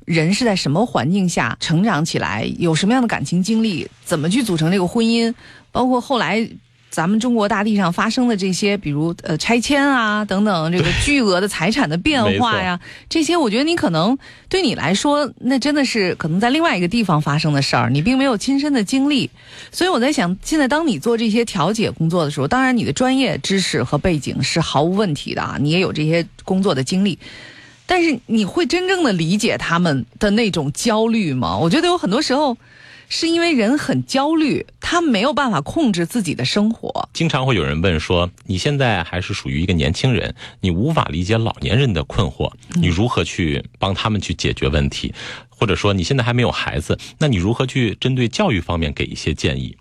人是在什么环境下成长起来，有什么样的感情经历，怎么去组成这个婚姻，包括后来。咱们中国大地上发生的这些，比如呃拆迁啊等等，这个巨额的财产的变化呀，这些我觉得你可能对你来说，那真的是可能在另外一个地方发生的事儿，你并没有亲身的经历。所以我在想，现在当你做这些调解工作的时候，当然你的专业知识和背景是毫无问题的啊，你也有这些工作的经历。但是你会真正的理解他们的那种焦虑吗？我觉得有很多时候，是因为人很焦虑，他没有办法控制自己的生活。经常会有人问说：“你现在还是属于一个年轻人，你无法理解老年人的困惑，你如何去帮他们去解决问题？或者说你现在还没有孩子，那你如何去针对教育方面给一些建议？”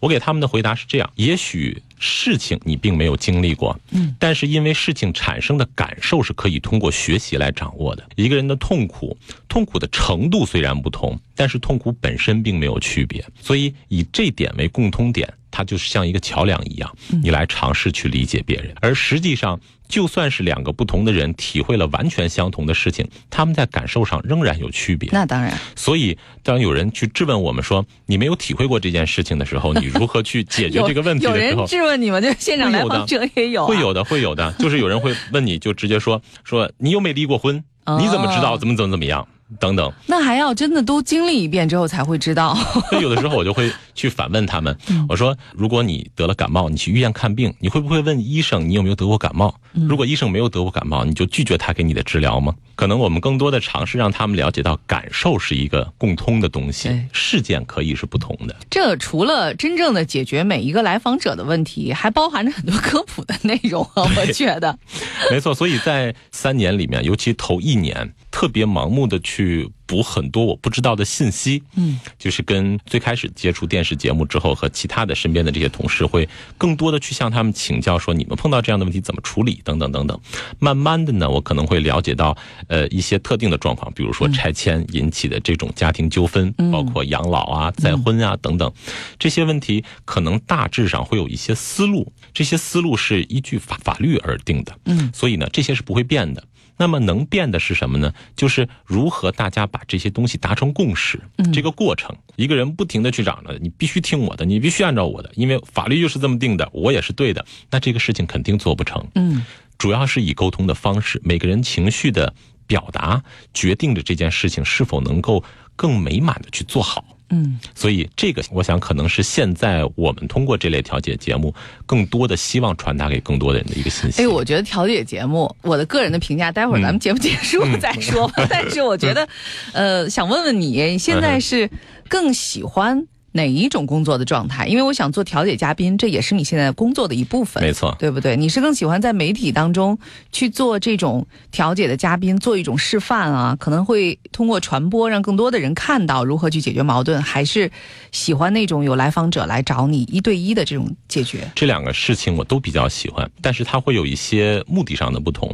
我给他们的回答是这样：也许事情你并没有经历过，嗯，但是因为事情产生的感受是可以通过学习来掌握的。一个人的痛苦，痛苦的程度虽然不同，但是痛苦本身并没有区别，所以以这点为共通点。它就是像一个桥梁一样，你来尝试去理解别人。而实际上，就算是两个不同的人体会了完全相同的事情，他们在感受上仍然有区别。那当然，所以，当有人去质问我们说你没有体会过这件事情的时候，你如何去解决 这个问题的时候，有人质问你们，就现场来访者也有、啊，会有的，会有的，就是有人会问你，就直接说说你又没离过婚，你怎么知道？怎么怎么怎么样？等等，那还要真的都经历一遍之后才会知道。所以有的时候我就会去反问他们，我说：如果你得了感冒，你去医院看病，你会不会问医生你有没有得过感冒？如果医生没有得过感冒，你就拒绝他给你的治疗吗？可能我们更多的尝试让他们了解到，感受是一个共通的东西，事件可以是不同的。这除了真正的解决每一个来访者的问题，还包含着很多科普的内容啊！我觉得，没错，所以在三年里面，尤其头一年，特别盲目的去补很多我不知道的信息。嗯，就是跟最开始接触电视节目之后，和其他的身边的这些同事会更多的去向他们请教，说你们碰到这样的问题怎么处理，等等等等。慢慢的呢，我可能会了解到，呃，一些特定的状况，比如说拆迁引起的这种家庭纠纷，包括养老啊、再婚啊等等，这些问题可能大致上会有一些思路，这些思路是依据法法律而定的。嗯，所以呢，这些是不会变的。那么能变的是什么呢？就是如何大家把这些东西达成共识。这个过程，一个人不停的去嚷着，你必须听我的，你必须按照我的，因为法律就是这么定的，我也是对的。那这个事情肯定做不成。嗯，主要是以沟通的方式，每个人情绪的表达，决定着这件事情是否能够更美满的去做好。嗯，所以这个我想可能是现在我们通过这类调解节目，更多的希望传达给更多的人的一个信息。哎，我觉得调解节目，我的个人的评价，待会儿咱们节目结束再说吧。但是我觉得，呃，想问问你，你现在是更喜欢？哪一种工作的状态？因为我想做调解嘉宾，这也是你现在工作的一部分，没错，对不对？你是更喜欢在媒体当中去做这种调解的嘉宾，做一种示范啊，可能会通过传播让更多的人看到如何去解决矛盾，还是喜欢那种有来访者来找你一对一的这种解决？这两个事情我都比较喜欢，但是它会有一些目的上的不同。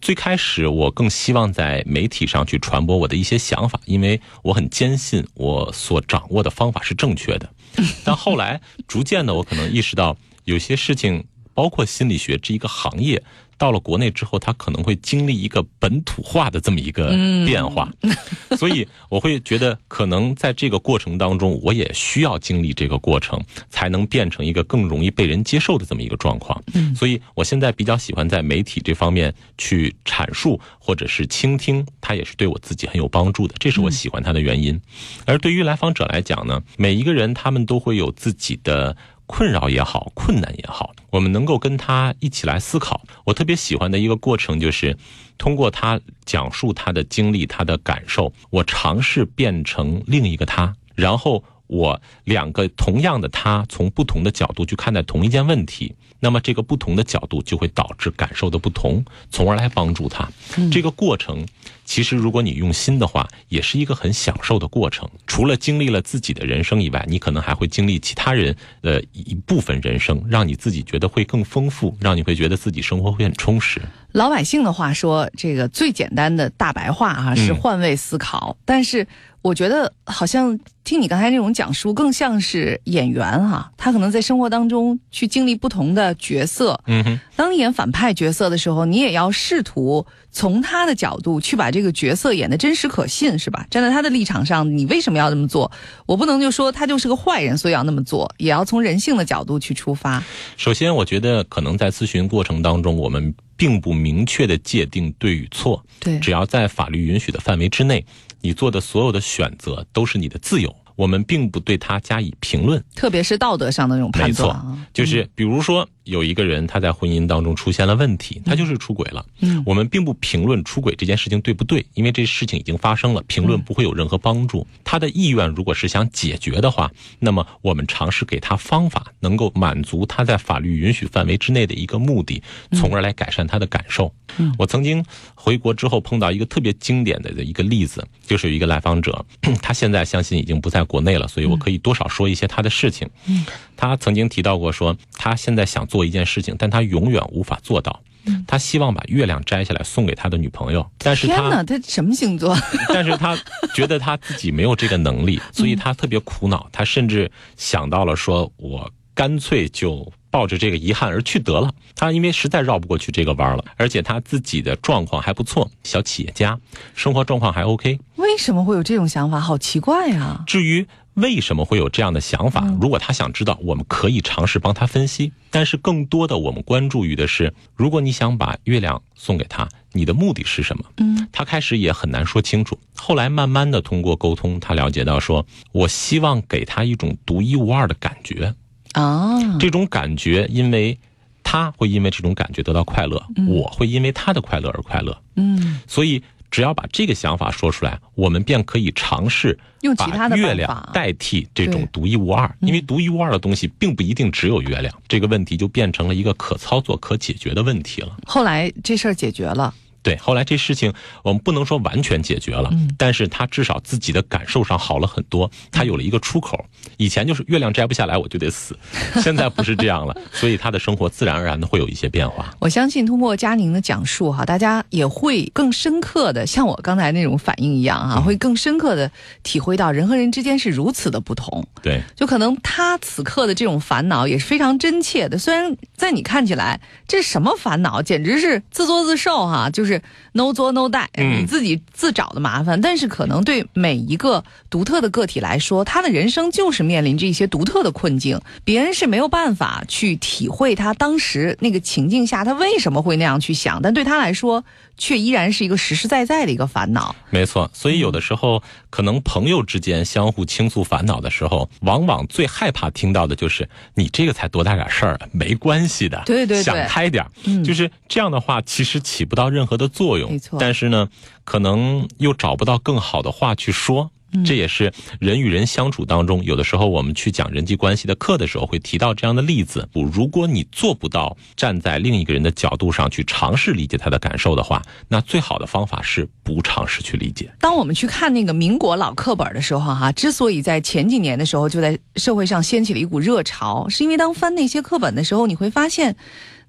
最开始我更希望在媒体上去传播我的一些想法，因为我很坚信我所掌握的方法是正确的。但后来逐渐的，我可能意识到有些事情，包括心理学这一个行业。到了国内之后，他可能会经历一个本土化的这么一个变化，所以我会觉得，可能在这个过程当中，我也需要经历这个过程，才能变成一个更容易被人接受的这么一个状况。所以我现在比较喜欢在媒体这方面去阐述或者是倾听，它也是对我自己很有帮助的，这是我喜欢它的原因。而对于来访者来讲呢，每一个人他们都会有自己的。困扰也好，困难也好，我们能够跟他一起来思考。我特别喜欢的一个过程就是，通过他讲述他的经历、他的感受，我尝试变成另一个他，然后我两个同样的他，从不同的角度去看待同一件问题。那么这个不同的角度就会导致感受的不同，从而来帮助他。这个过程。其实，如果你用心的话，也是一个很享受的过程。除了经历了自己的人生以外，你可能还会经历其他人的一部分人生，让你自己觉得会更丰富，让你会觉得自己生活会很充实。老百姓的话说，这个最简单的大白话啊，是换位思考。但是，我觉得好像听你刚才那种讲述，更像是演员哈，他可能在生活当中去经历不同的角色。嗯哼，当演反派角色的时候，你也要试图。从他的角度去把这个角色演的真实可信，是吧？站在他的立场上，你为什么要这么做？我不能就说他就是个坏人，所以要那么做，也要从人性的角度去出发。首先，我觉得可能在咨询过程当中，我们并不明确的界定对与错。对，只要在法律允许的范围之内，你做的所有的选择都是你的自由。我们并不对他加以评论，特别是道德上的那种判断。没错，就是比如说有一个人他在婚姻当中出现了问题，他就是出轨了。嗯，我们并不评论出轨这件事情对不对，因为这事情已经发生了，评论不会有任何帮助。他的意愿如果是想解决的话，那么我们尝试给他方法，能够满足他在法律允许范围之内的一个目的，从而来改善他的感受。嗯，我曾经回国之后碰到一个特别经典的一个例子，就是有一个来访者，他现在相信已经不在。国内了，所以我可以多少说一些他的事情。嗯，他曾经提到过，说他现在想做一件事情，但他永远无法做到。嗯，他希望把月亮摘下来送给他的女朋友，但是天哪，他什么星座？但是他觉得他自己没有这个能力，所以他特别苦恼。他甚至想到了说，我干脆就。抱着这个遗憾而去得了，他因为实在绕不过去这个弯了，而且他自己的状况还不错，小企业家，生活状况还 OK。为什么会有这种想法？好奇怪呀！至于为什么会有这样的想法，如果他想知道，我们可以尝试帮他分析。但是更多的，我们关注于的是，如果你想把月亮送给他，你的目的是什么？嗯，他开始也很难说清楚。后来慢慢的通过沟通，他了解到，说我希望给他一种独一无二的感觉。啊，这种感觉，因为他会因为这种感觉得到快乐，我会因为他的快乐而快乐。嗯，所以只要把这个想法说出来，我们便可以尝试用其他的月亮代替这种独一无二。因为独一无二的东西并不一定只有月亮，这个问题就变成了一个可操作、可解决的问题了。后来这事儿解决了。对，后来这事情我们不能说完全解决了，嗯，但是他至少自己的感受上好了很多，他有了一个出口。以前就是月亮摘不下来我就得死，现在不是这样了，所以他的生活自然而然的会有一些变化。我相信通过佳宁的讲述哈，大家也会更深刻的像我刚才那种反应一样哈，会更深刻的体会到人和人之间是如此的不同。对，就可能他此刻的这种烦恼也是非常真切的，虽然在你看起来这什么烦恼，简直是自作自受哈，就是。No 作 no die，你自己自找的麻烦。但是可能对每一个独特的个体来说，他的人生就是面临着一些独特的困境，别人是没有办法去体会他当时那个情境下他为什么会那样去想，但对他来说。却依然是一个实实在在的一个烦恼。没错，所以有的时候，可能朋友之间相互倾诉烦恼的时候，往往最害怕听到的就是“你这个才多大点事儿，没关系的”。对对对，想开点嗯，就是这样的话，其实起不到任何的作用。没错，但是呢，可能又找不到更好的话去说。这也是人与人相处当中，有的时候我们去讲人际关系的课的时候，会提到这样的例子。如果你做不到站在另一个人的角度上去尝试理解他的感受的话，那最好的方法是不尝试去理解。当我们去看那个民国老课本的时候，哈，之所以在前几年的时候就在社会上掀起了一股热潮，是因为当翻那些课本的时候，你会发现。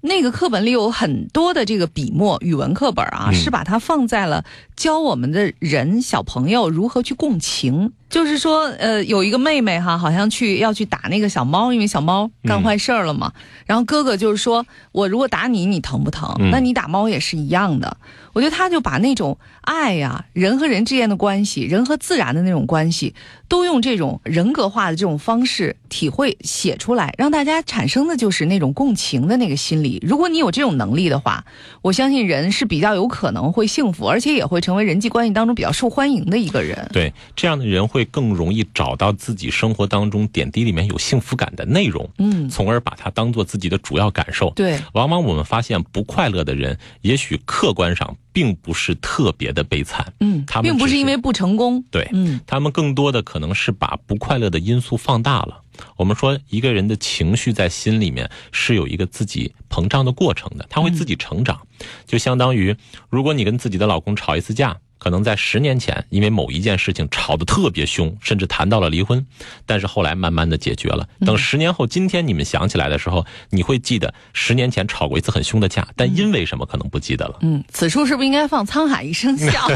那个课本里有很多的这个笔墨，语文课本啊，是把它放在了教我们的人小朋友如何去共情。就是说，呃，有一个妹妹哈，好像去要去打那个小猫，因为小猫干坏事儿了嘛。然后哥哥就是说，我如果打你，你疼不疼？那你打猫也是一样的。我觉得他就把那种爱呀，人和人之间的关系，人和自然的那种关系，都用这种人格化的这种方式体会写出来，让大家产生的就是那种共情的那个心理。如果你有这种能力的话，我相信人是比较有可能会幸福，而且也会成为人际关系当中比较受欢迎的一个人。对，这样的人会更容易找到自己生活当中点滴里面有幸福感的内容，嗯，从而把它当做自己的主要感受。对，往往我们发现不快乐的人，也许客观上。并不是特别的悲惨，嗯，他们并不是因为不成功，对，嗯，他们更多的可能是把不快乐的因素放大了。我们说一个人的情绪在心里面是有一个自己膨胀的过程的，他会自己成长，就相当于如果你跟自己的老公吵一次架。可能在十年前，因为某一件事情吵得特别凶，甚至谈到了离婚，但是后来慢慢的解决了。等十年后，今天你们想起来的时候，你会记得十年前吵过一次很凶的架，但因为什么可能不记得了。嗯，此处是不是应该放沧海一声笑？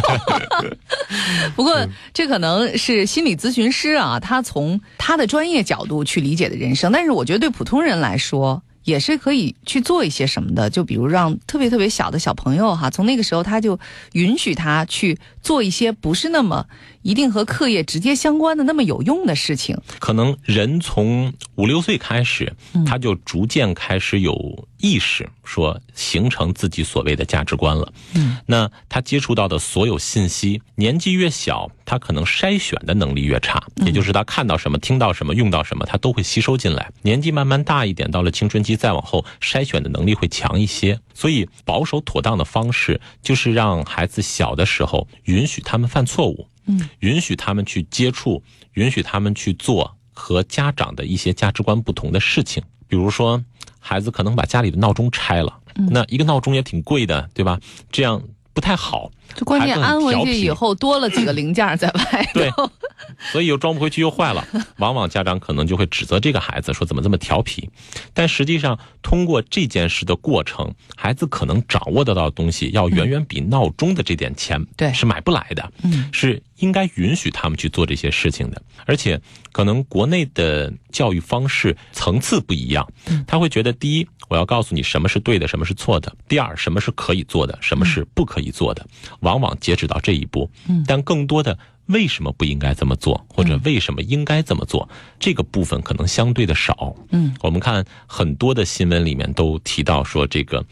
不过这可能是心理咨询师啊，他从他的专业角度去理解的人生，但是我觉得对普通人来说。也是可以去做一些什么的，就比如让特别特别小的小朋友哈，从那个时候他就允许他去做一些不是那么一定和课业直接相关的那么有用的事情。可能人从五六岁开始，他就逐渐开始有意识，说形成自己所谓的价值观了。嗯，那他接触到的所有信息，年纪越小。他可能筛选的能力越差，也就是他看到什么、听到什么、用到什么，他都会吸收进来。年纪慢慢大一点，到了青春期再往后，筛选的能力会强一些。所以，保守妥当的方式就是让孩子小的时候允许他们犯错误，嗯，允许他们去接触，允许他们去做和家长的一些价值观不同的事情。比如说，孩子可能把家里的闹钟拆了，那一个闹钟也挺贵的，对吧？这样。不太好，就关键安回去以后多了几个零件在外头，所以又装不回去又坏了。往往家长可能就会指责这个孩子说怎么这么调皮，但实际上通过这件事的过程，孩子可能掌握得到的东西要远远比闹钟的这点钱对是买不来的，嗯，是应该允许他们去做这些事情的。而且可能国内的教育方式层次不一样，他会觉得第一。我要告诉你什么是对的，什么是错的。第二，什么是可以做的，什么是不可以做的。往往截止到这一步，但更多的为什么不应该这么做，或者为什么应该这么做，这个部分可能相对的少。嗯，我们看很多的新闻里面都提到说，这个，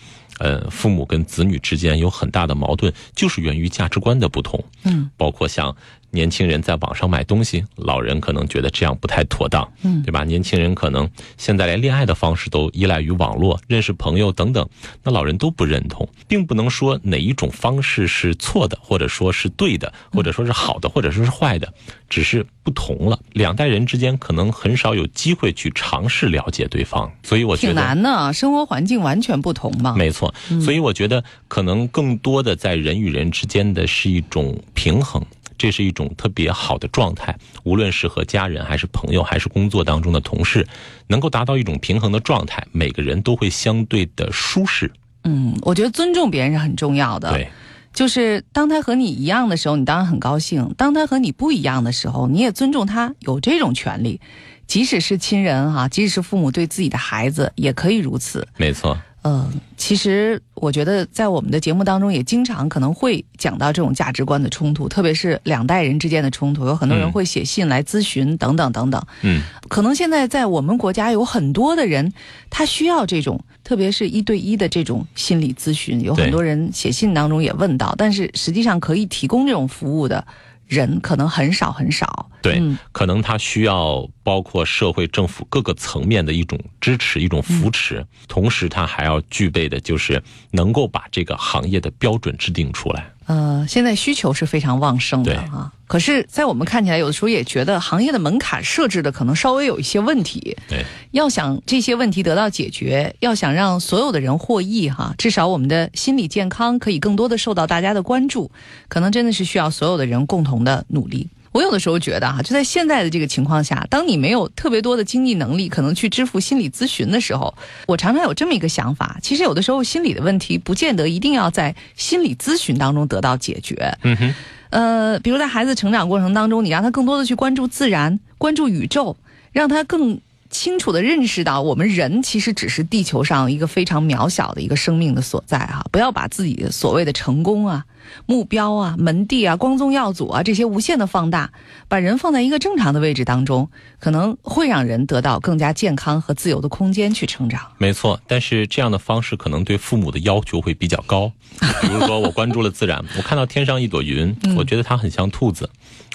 呃，父母跟子女之间有很大的矛盾，就是源于价值观的不同。嗯，包括像。年轻人在网上买东西，老人可能觉得这样不太妥当，嗯，对吧？年轻人可能现在连恋爱的方式都依赖于网络，认识朋友等等，那老人都不认同，并不能说哪一种方式是错的，或者说是对的，或者说是好的，或者说是坏的，只是不同了。两代人之间可能很少有机会去尝试了解对方，所以我觉得挺难的，生活环境完全不同嘛。没错，所以我觉得可能更多的在人与人之间的是一种平衡。这是一种特别好的状态，无论是和家人，还是朋友，还是工作当中的同事，能够达到一种平衡的状态，每个人都会相对的舒适。嗯，我觉得尊重别人是很重要的。对，就是当他和你一样的时候，你当然很高兴；当他和你不一样的时候，你也尊重他有这种权利。即使是亲人哈，即使是父母对自己的孩子，也可以如此。没错。嗯，其实我觉得在我们的节目当中也经常可能会讲到这种价值观的冲突，特别是两代人之间的冲突，有很多人会写信来咨询等等等等。嗯，可能现在在我们国家有很多的人，他需要这种，特别是一对一的这种心理咨询，有很多人写信当中也问到，但是实际上可以提供这种服务的。人可能很少很少，对，可能他需要包括社会、政府各个层面的一种支持、一种扶持，同时他还要具备的就是能够把这个行业的标准制定出来。呃，现在需求是非常旺盛的啊。可是，在我们看起来，有的时候也觉得行业的门槛设置的可能稍微有一些问题。对，要想这些问题得到解决，要想让所有的人获益哈，至少我们的心理健康可以更多的受到大家的关注，可能真的是需要所有的人共同的努力。我有的时候觉得哈，就在现在的这个情况下，当你没有特别多的经济能力，可能去支付心理咨询的时候，我常常有这么一个想法：，其实有的时候心理的问题不见得一定要在心理咨询当中得到解决。嗯哼，呃，比如在孩子成长过程当中，你让他更多的去关注自然，关注宇宙，让他更清楚的认识到，我们人其实只是地球上一个非常渺小的一个生命的所在哈，不要把自己所谓的成功啊。目标啊，门第啊，光宗耀祖啊，这些无限的放大，把人放在一个正常的位置当中，可能会让人得到更加健康和自由的空间去成长。没错，但是这样的方式可能对父母的要求会比较高。比如说，我关注了自然，我看到天上一朵云，我觉得它很像兔子，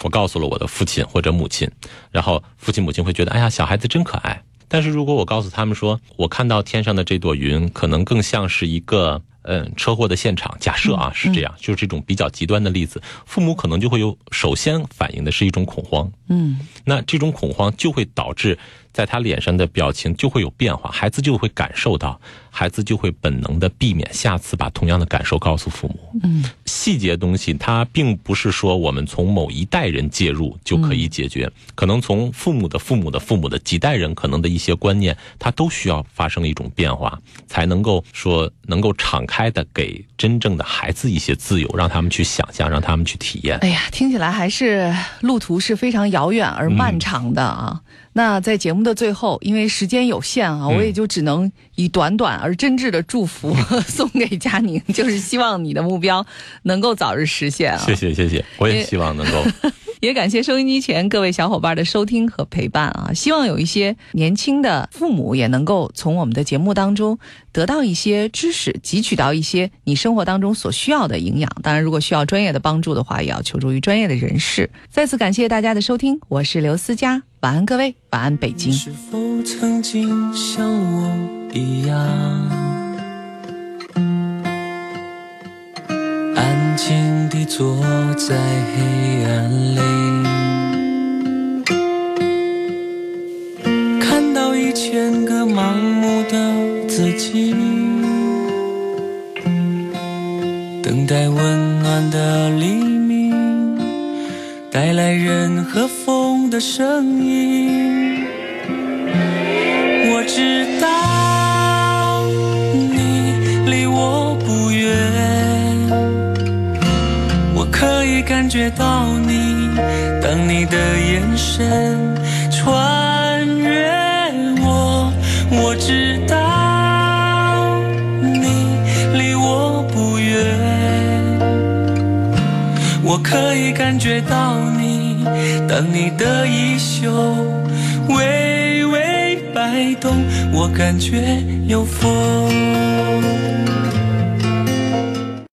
我告诉了我的父亲或者母亲，然后父亲母亲会觉得，哎呀，小孩子真可爱。但是如果我告诉他们说，我看到天上的这朵云，可能更像是一个。嗯，车祸的现场，假设啊是这样，就是这种比较极端的例子，父母可能就会有首先反映的是一种恐慌，嗯，那这种恐慌就会导致。在他脸上的表情就会有变化，孩子就会感受到，孩子就会本能的避免下次把同样的感受告诉父母。嗯，细节东西它并不是说我们从某一代人介入就可以解决，可能从父母的父母的父母的几代人可能的一些观念，它都需要发生一种变化，才能够说能够敞开的给真正的孩子一些自由，让他们去想象，让他们去体验。哎呀，听起来还是路途是非常遥远而漫长的啊。那在节目的最后，因为时间有限啊，我也就只能以短短而真挚的祝福 送给佳宁，就是希望你的目标能够早日实现啊！谢谢谢谢，我也希望能够。也感谢收音机前各位小伙伴的收听和陪伴啊！希望有一些年轻的父母也能够从我们的节目当中得到一些知识，汲取到一些你生活当中所需要的营养。当然，如果需要专业的帮助的话，也要求助于专业的人士。再次感谢大家的收听，我是刘思佳，晚安各位，晚安北京。是否曾经像我一样，安静地坐在黑暗里？看到一千个盲目的自己，等待温暖的黎明，带来人和风的声音。我知感觉到你，当你的眼神穿越。我知道你离我不远，我可以感觉到你，当你的衣袖微微摆动，我感觉有风。